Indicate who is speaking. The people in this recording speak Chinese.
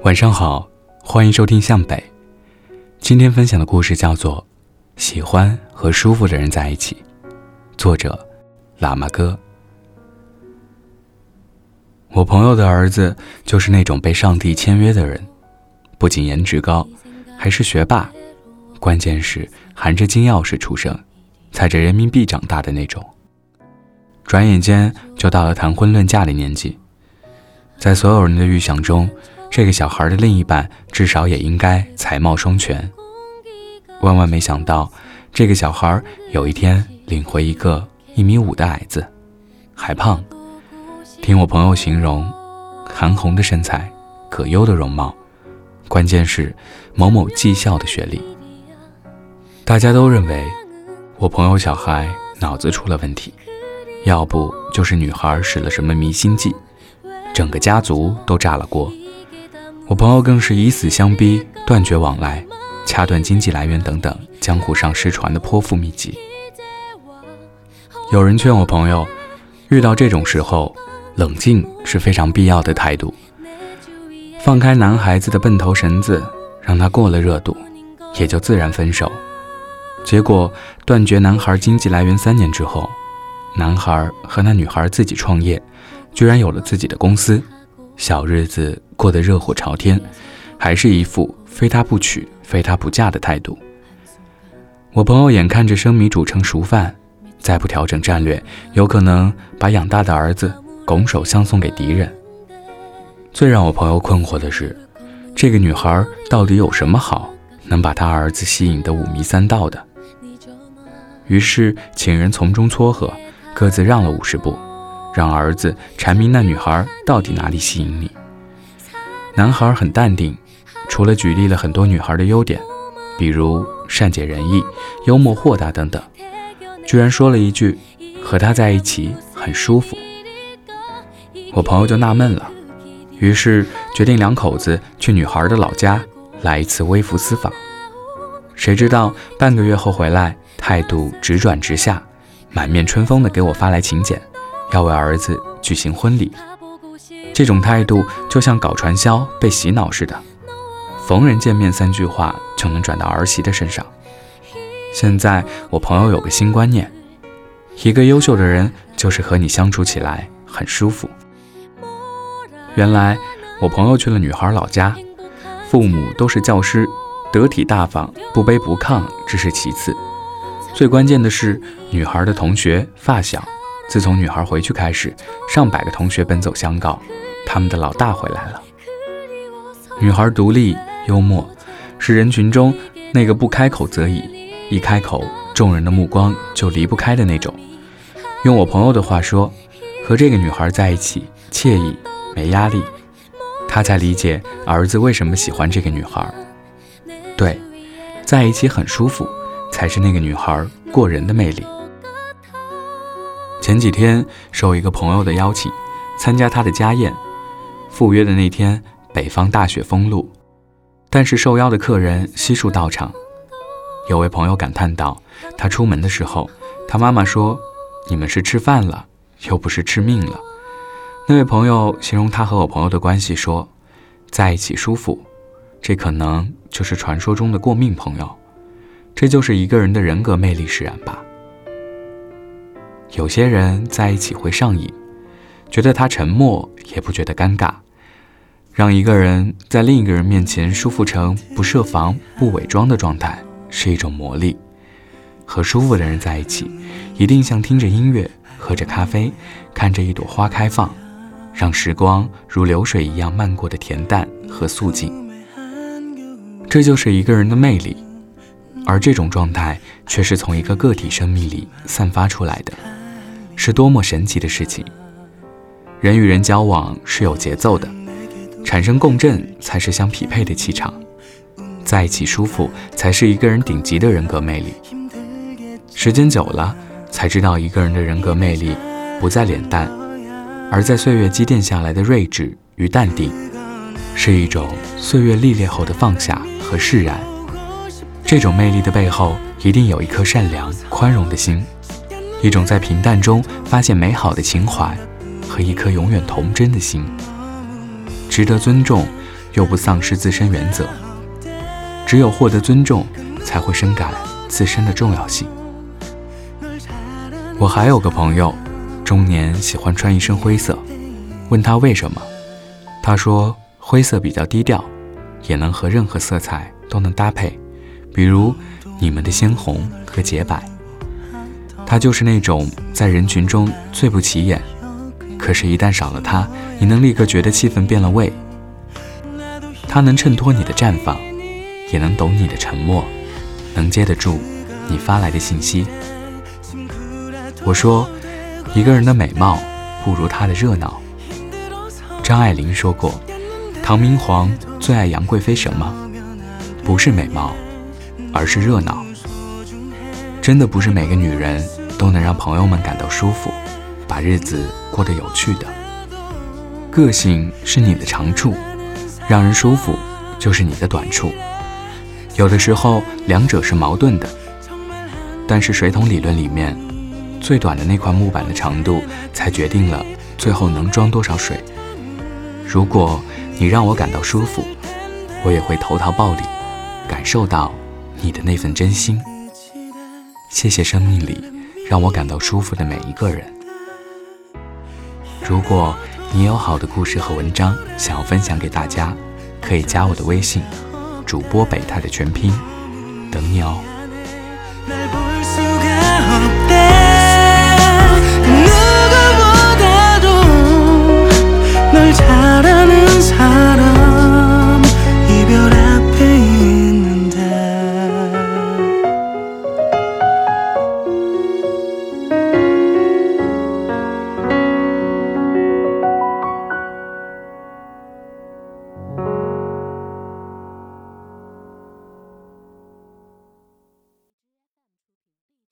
Speaker 1: 晚上好，欢迎收听向北。今天分享的故事叫做《喜欢和舒服的人在一起》，作者喇嘛哥。我朋友的儿子就是那种被上帝签约的人，不仅颜值高，还是学霸，关键是含着金钥匙出生，踩着人民币长大的那种。转眼间就到了谈婚论嫁的年纪，在所有人的预想中。这个小孩的另一半至少也应该才貌双全。万万没想到，这个小孩有一天领回一个一米五的矮子，还胖。听我朋友形容，韩红的身材，可优的容貌，关键是某某技校的学历。大家都认为我朋友小孩脑子出了问题，要不就是女孩使了什么迷心计，整个家族都炸了锅。我朋友更是以死相逼，断绝往来，掐断经济来源等等江湖上失传的颇富秘籍。有人劝我朋友，遇到这种时候，冷静是非常必要的态度。放开男孩子的笨头绳子，让他过了热度，也就自然分手。结果断绝男孩经济来源三年之后，男孩和那女孩自己创业，居然有了自己的公司。小日子过得热火朝天，还是一副非他不娶、非他不嫁的态度。我朋友眼看着生米煮成熟饭，再不调整战略，有可能把养大的儿子拱手相送给敌人。最让我朋友困惑的是，这个女孩到底有什么好，能把他儿子吸引得五迷三道的？于是请人从中撮合，各自让了五十步。让儿子阐明那女孩到底哪里吸引你。男孩很淡定，除了举例了很多女孩的优点，比如善解人意、幽默豁达等等，居然说了一句：“和他在一起很舒服。”我朋友就纳闷了，于是决定两口子去女孩的老家来一次微服私访。谁知道半个月后回来，态度直转直下，满面春风的给我发来请柬。要为儿子举行婚礼，这种态度就像搞传销被洗脑似的，逢人见面三句话就能转到儿媳的身上。现在我朋友有个新观念，一个优秀的人就是和你相处起来很舒服。原来我朋友去了女孩老家，父母都是教师，得体大方，不卑不亢，这是其次，最关键的是女孩的同学发小。自从女孩回去开始，上百个同学奔走相告，他们的老大回来了。女孩独立幽默，是人群中那个不开口则已，一开口众人的目光就离不开的那种。用我朋友的话说，和这个女孩在一起惬意没压力，他才理解儿子为什么喜欢这个女孩。对，在一起很舒服，才是那个女孩过人的魅力。前几天受一个朋友的邀请，参加他的家宴。赴约的那天，北方大雪封路，但是受邀的客人悉数到场。有位朋友感叹道：“他出门的时候，他妈妈说：‘你们是吃饭了，又不是吃命了。’”那位朋友形容他和我朋友的关系说：“在一起舒服，这可能就是传说中的过命朋友。这就是一个人的人格魅力使然吧。”有些人在一起会上瘾，觉得他沉默也不觉得尴尬，让一个人在另一个人面前舒服成不设防、不伪装的状态是一种魔力。和舒服的人在一起，一定像听着音乐、喝着咖啡、看着一朵花开放，让时光如流水一样漫过的恬淡和素净。这就是一个人的魅力，而这种状态却是从一个个体生命里散发出来的。是多么神奇的事情！人与人交往是有节奏的，产生共振才是相匹配的气场，在一起舒服才是一个人顶级的人格魅力。时间久了，才知道一个人的人格魅力不在脸蛋，而在岁月积淀下来的睿智与淡定，是一种岁月历练后的放下和释然。这种魅力的背后，一定有一颗善良宽容的心。一种在平淡中发现美好的情怀，和一颗永远童真的心，值得尊重，又不丧失自身原则。只有获得尊重，才会深感自身的重要性。我还有个朋友，中年喜欢穿一身灰色，问他为什么，他说灰色比较低调，也能和任何色彩都能搭配，比如你们的鲜红和洁白。他就是那种在人群中最不起眼，可是，一旦少了他，你能立刻觉得气氛变了味。他能衬托你的绽放。也能懂你的沉默，能接得住你发来的信息。我说，一个人的美貌不如他的热闹。张爱玲说过，唐明皇最爱杨贵妃什么？不是美貌，而是热闹。真的不是每个女人都能让朋友们感到舒服，把日子过得有趣的。个性是你的长处，让人舒服就是你的短处。有的时候，两者是矛盾的。但是水桶理论里面，最短的那块木板的长度，才决定了最后能装多少水。如果你让我感到舒服，我也会投桃报李，感受到你的那份真心。谢谢生命里让我感到舒服的每一个人。如果你有好的故事和文章想要分享给大家，可以加我的微信。主播北太的全拼，等你哦。